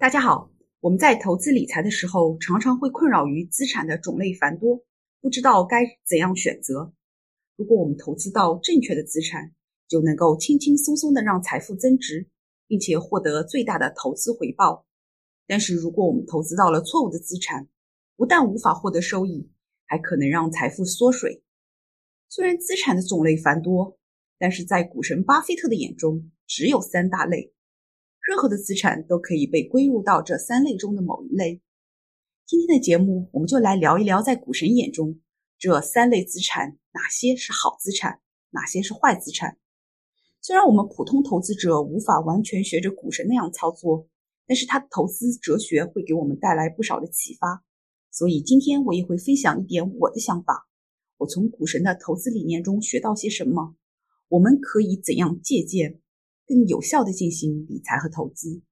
大家好，我们在投资理财的时候，常常会困扰于资产的种类繁多，不知道该怎样选择。如果我们投资到正确的资产，就能够轻轻松松的让财富增值，并且获得最大的投资回报。但是，如果我们投资到了错误的资产，不但无法获得收益，还可能让财富缩水。虽然资产的种类繁多，但是在股神巴菲特的眼中，只有三大类。任何的资产都可以被归入到这三类中的某一类。今天的节目，我们就来聊一聊，在股神眼中，这三类资产哪些是好资产，哪些是坏资产。虽然我们普通投资者无法完全学着股神那样操作，但是他的投资哲学会给我们带来不少的启发。所以今天我也会分享一点我的想法。我从股神的投资理念中学到些什么？我们可以怎样借鉴？更有效的进行理财和投资。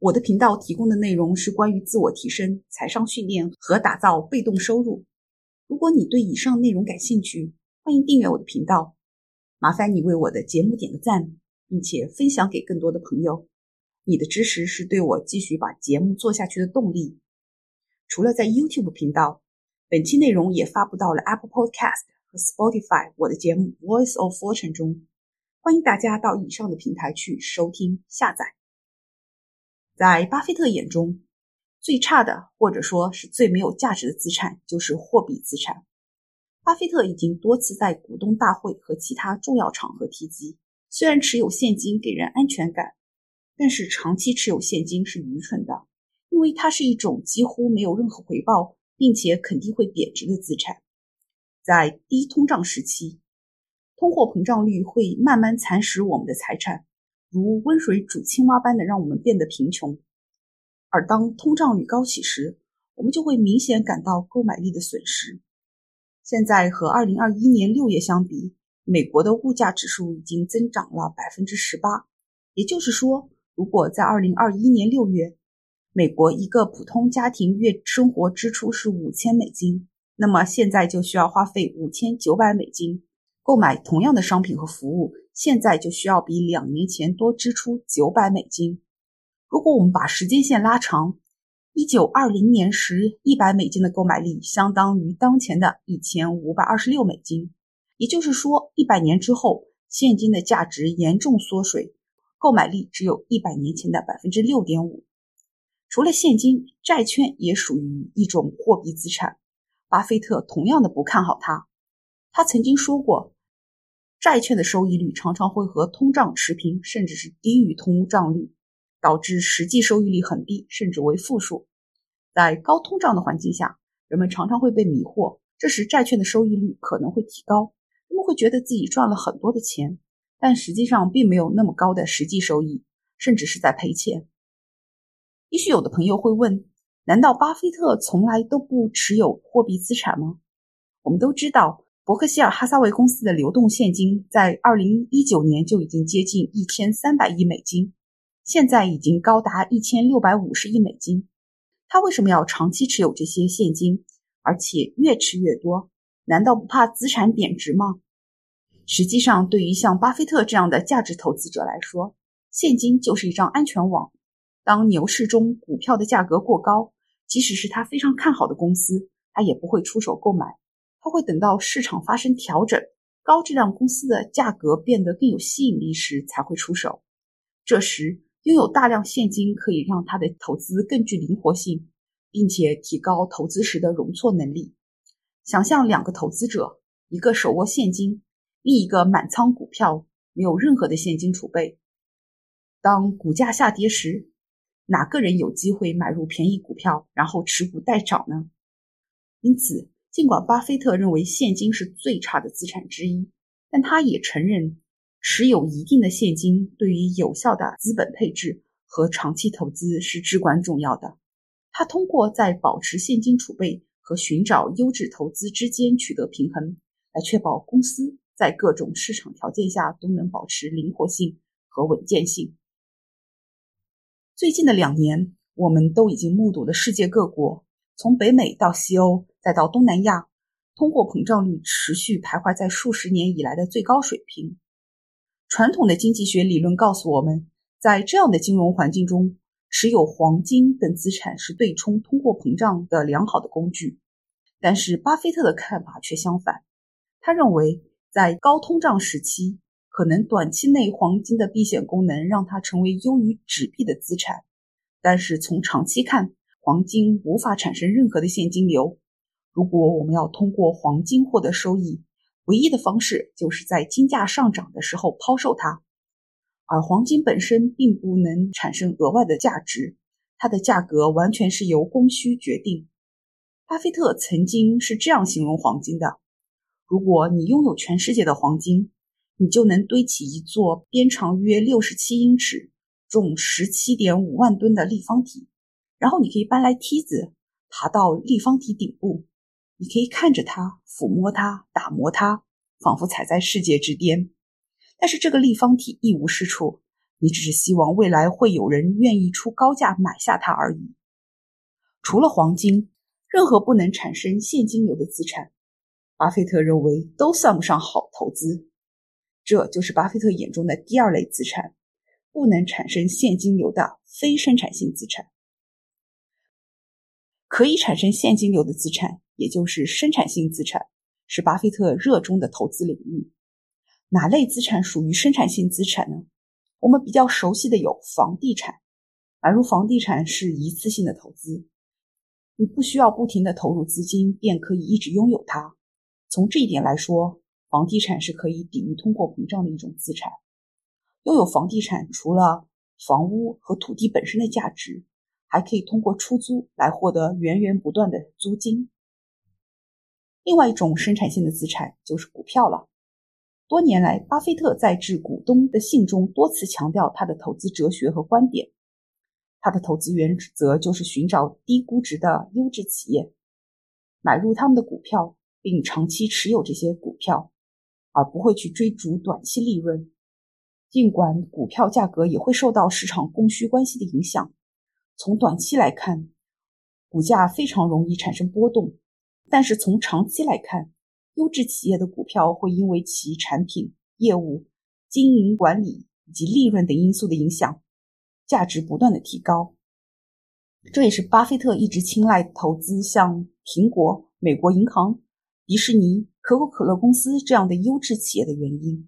我的频道提供的内容是关于自我提升、财商训练和打造被动收入。如果你对以上内容感兴趣，欢迎订阅我的频道。麻烦你为我的节目点个赞，并且分享给更多的朋友。你的支持是对我继续把节目做下去的动力。除了在 YouTube 频道，本期内容也发布到了 Apple Podcast 和 Spotify 我的节目 Voice of Fortune 中。欢迎大家到以上的平台去收听、下载。在巴菲特眼中，最差的或者说是最没有价值的资产就是货币资产。巴菲特已经多次在股东大会和其他重要场合提及，虽然持有现金给人安全感，但是长期持有现金是愚蠢的，因为它是一种几乎没有任何回报，并且肯定会贬值的资产。在低通胀时期。通货膨胀率会慢慢蚕食我们的财产，如温水煮青蛙般的让我们变得贫穷。而当通胀率高起时，我们就会明显感到购买力的损失。现在和二零二一年六月相比，美国的物价指数已经增长了百分之十八。也就是说，如果在二零二一年六月，美国一个普通家庭月生活支出是五千美金，那么现在就需要花费五千九百美金。购买同样的商品和服务，现在就需要比两年前多支出九百美金。如果我们把时间线拉长，一九二零年时，一百美金的购买力相当于当前的一千五百二十六美金。也就是说，一百年之后，现金的价值严重缩水，购买力只有一百年前的百分之六点五。除了现金，债券也属于一种货币资产。巴菲特同样的不看好它。他曾经说过。债券的收益率常常会和通胀持平，甚至是低于通胀率，导致实际收益率很低，甚至为负数。在高通胀的环境下，人们常常会被迷惑，这时债券的收益率可能会提高，人们会觉得自己赚了很多的钱，但实际上并没有那么高的实际收益，甚至是在赔钱。也许有的朋友会问：难道巴菲特从来都不持有货币资产吗？我们都知道。伯克希尔哈撒韦公司的流动现金在二零一九年就已经接近一千三百亿美金，现在已经高达一千六百五十亿美金。他为什么要长期持有这些现金，而且越持越多？难道不怕资产贬值吗？实际上，对于像巴菲特这样的价值投资者来说，现金就是一张安全网。当牛市中股票的价格过高，即使是他非常看好的公司，他也不会出手购买。他会等到市场发生调整，高质量公司的价格变得更有吸引力时才会出手。这时，拥有大量现金可以让他的投资更具灵活性，并且提高投资时的容错能力。想象两个投资者，一个手握现金，另一个满仓股票，没有任何的现金储备。当股价下跌时，哪个人有机会买入便宜股票，然后持股待涨呢？因此。尽管巴菲特认为现金是最差的资产之一，但他也承认持有一定的现金对于有效的资本配置和长期投资是至关重要的。他通过在保持现金储备和寻找优质投资之间取得平衡，来确保公司在各种市场条件下都能保持灵活性和稳健性。最近的两年，我们都已经目睹了世界各国从北美到西欧。再到东南亚，通货膨胀率持续徘徊在数十年以来的最高水平。传统的经济学理论告诉我们，在这样的金融环境中，持有黄金等资产是对冲通货膨胀的良好的工具。但是，巴菲特的看法却相反。他认为，在高通胀时期，可能短期内黄金的避险功能让它成为优于纸币的资产，但是从长期看，黄金无法产生任何的现金流。如果我们要通过黄金获得收益，唯一的方式就是在金价上涨的时候抛售它。而黄金本身并不能产生额外的价值，它的价格完全是由供需决定。巴菲特曾经是这样形容黄金的：如果你拥有全世界的黄金，你就能堆起一座边长约六十七英尺、重十七点五万吨的立方体，然后你可以搬来梯子爬到立方体顶部，你可以看着它、抚摸它、打磨它，仿佛踩在世界之巅。但是这个立方体一无是处，你只是希望未来会有人愿意出高价买下它而已。除了黄金，任何不能产生现金流的资产，巴菲特认为都算不上好投资。这就是巴菲特眼中的第二类资产，不能产生现金流的非生产性资产。可以产生现金流的资产，也就是生产性资产，是巴菲特热衷的投资领域。哪类资产属于生产性资产呢？我们比较熟悉的有房地产，买入房地产是一次性的投资，你不需要不停的投入资金便可以一直拥有它。从这一点来说。房地产是可以抵御通货膨胀的一种资产。拥有房地产，除了房屋和土地本身的价值，还可以通过出租来获得源源不断的租金。另外一种生产性的资产就是股票了。多年来，巴菲特在致股东的信中多次强调他的投资哲学和观点。他的投资原则就是寻找低估值的优质企业，买入他们的股票，并长期持有这些股票。而不会去追逐短期利润，尽管股票价格也会受到市场供需关系的影响。从短期来看，股价非常容易产生波动；但是从长期来看，优质企业的股票会因为其产品、业务、经营管理以及利润等因素的影响，价值不断的提高。这也是巴菲特一直青睐投资像苹果、美国银行、迪士尼。可口可乐公司这样的优质企业的原因。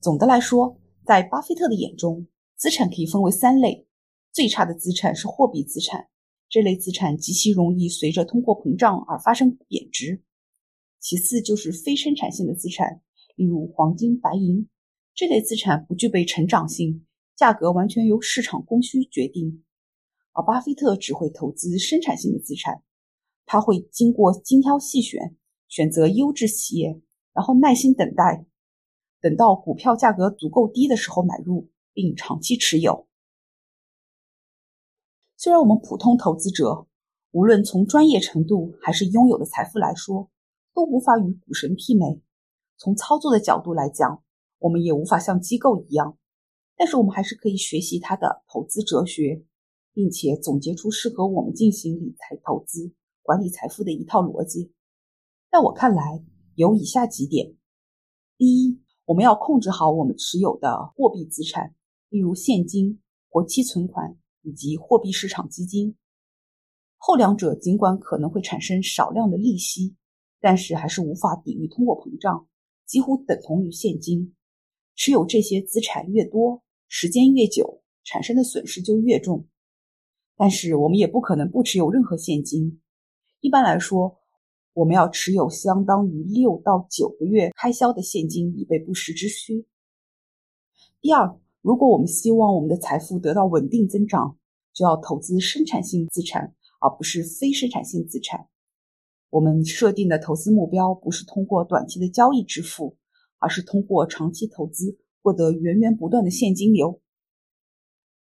总的来说，在巴菲特的眼中，资产可以分为三类：最差的资产是货币资产，这类资产极其容易随着通货膨胀而发生贬值；其次就是非生产性的资产，例如黄金、白银，这类资产不具备成长性，价格完全由市场供需决定。而巴菲特只会投资生产性的资产，他会经过精挑细选。选择优质企业，然后耐心等待，等到股票价格足够低的时候买入，并长期持有。虽然我们普通投资者，无论从专业程度还是拥有的财富来说，都无法与股神媲美；从操作的角度来讲，我们也无法像机构一样。但是我们还是可以学习他的投资哲学，并且总结出适合我们进行理财投资、管理财富的一套逻辑。在我看来，有以下几点：第一，我们要控制好我们持有的货币资产，例如现金、活期存款以及货币市场基金。后两者尽管可能会产生少量的利息，但是还是无法抵御通货膨胀，几乎等同于现金。持有这些资产越多，时间越久，产生的损失就越重。但是我们也不可能不持有任何现金。一般来说，我们要持有相当于六到九个月开销的现金，以备不时之需。第二，如果我们希望我们的财富得到稳定增长，就要投资生产性资产，而不是非生产性资产。我们设定的投资目标不是通过短期的交易致富，而是通过长期投资获得源源不断的现金流。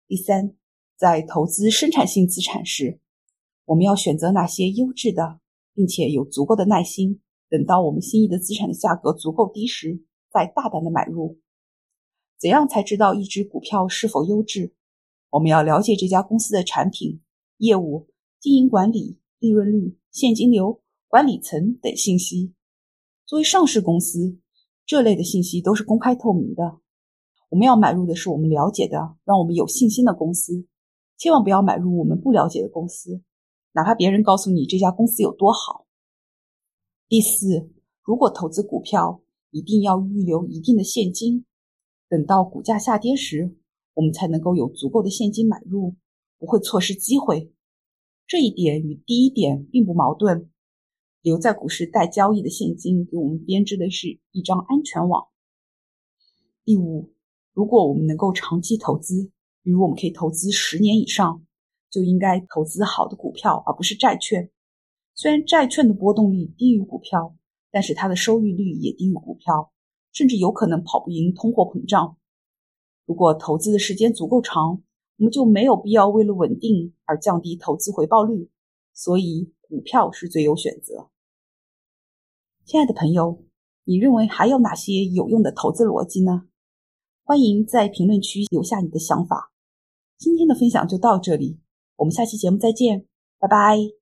第三，在投资生产性资产时，我们要选择那些优质的。并且有足够的耐心，等到我们心仪的资产的价格足够低时，再大胆的买入。怎样才知道一只股票是否优质？我们要了解这家公司的产品、业务、经营管理、利润率、现金流、管理层等信息。作为上市公司，这类的信息都是公开透明的。我们要买入的是我们了解的、让我们有信心的公司，千万不要买入我们不了解的公司，哪怕别人告诉你这家公司有多好。第四，如果投资股票，一定要预留一定的现金，等到股价下跌时，我们才能够有足够的现金买入，不会错失机会。这一点与第一点并不矛盾。留在股市待交易的现金，给我们编织的是一张安全网。第五，如果我们能够长期投资，比如我们可以投资十年以上，就应该投资好的股票，而不是债券。虽然债券的波动率低于股票，但是它的收益率也低于股票，甚至有可能跑不赢通货膨胀。如果投资的时间足够长，我们就没有必要为了稳定而降低投资回报率。所以，股票是最优选择。亲爱的朋友，你认为还有哪些有用的投资逻辑呢？欢迎在评论区留下你的想法。今天的分享就到这里，我们下期节目再见，拜拜。